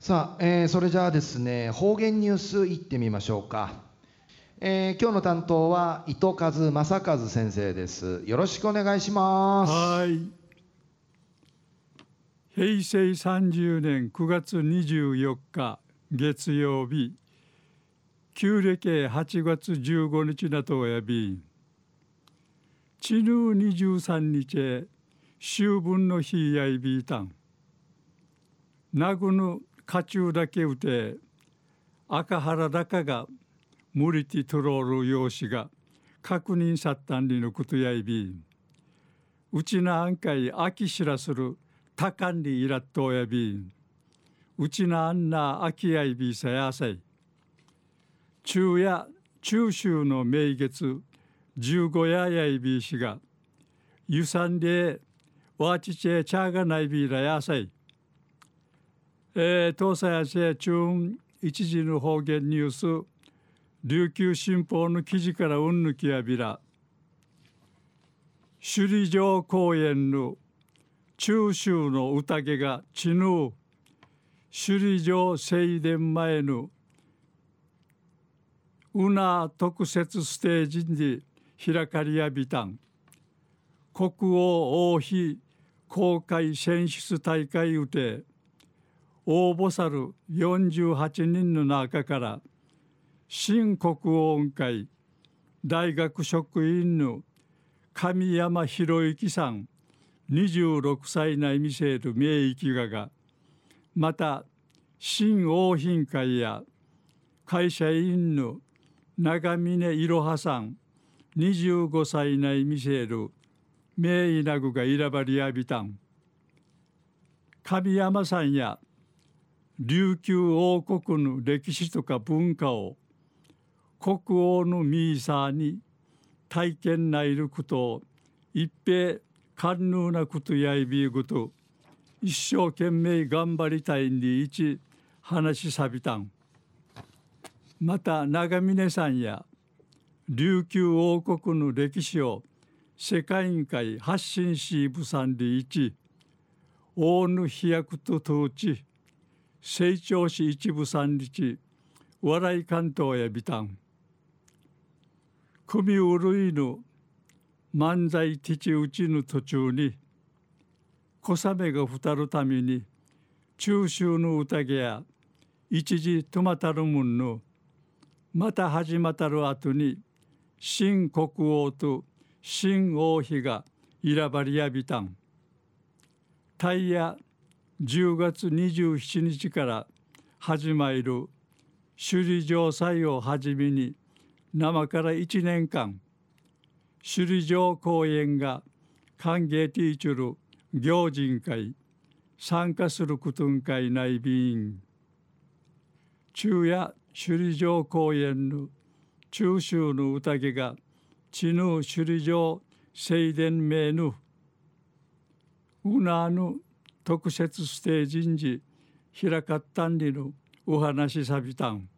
さあ、えーそれじゃあですね方言ニュースいってみましょうか、えー今日の担当は糸数正和先生です。よろしくお願いします。はい。平成30年9月24日月曜日、旧暦8月15日なとおやび、ちぬ23日、秋分の日やいびいたん。なぐぬ家中だけうて、赤原だかが無理てとろる用紙が確認さったんりのことやいび。うちなあんかい秋しらするたかんりいらっとおやび。うちなあんな秋やいびさやさい。中夜中秋の名月15夜やいびしが、ゆさんでわちちえちゃがないびらやさい。えー、東西やせ中一時の方言ニュース、琉球新報の記事からうんぬきやびら、首里城公園の中秋の宴が地ぬ首里城正殿前のうな特設ステージに開かりやびたん。国王王妃公開選出大会うて応募さる48人の中から新国王会大学職員の神山博之さん26歳内見せる名域ががまた新王賓会や会社員の長峰いろはさん25歳内見せる名医なぐが選ばれやびたん。神山さんや琉球王国の歴史とか文化を国王のミーサーに体験ないることを一平寛容なことやいびぐと一生懸命頑張りたいんで一話しさびたん。また長峰さんや琉球王国の歴史を世界委員会発信しぶさんで一大野飛躍と統治。成長し一部三日笑い関東やびたん組うるいぬ漫才ティチ打ちぬ途中に小雨がふたるために中秋の宴や一時止またるもんのまた始またる後に新国王と新王妃が選ばれやびたん。タイヤ10月27日から始まる首里城祭をはじめに生から1年間首里城公園が歓迎ティーチュル行人会参加することん会内備員昼夜首里城公園の中秋の宴が地ぬ首里城正殿名ぬうなぬ特設ステージに開かったんりのお話さびたん。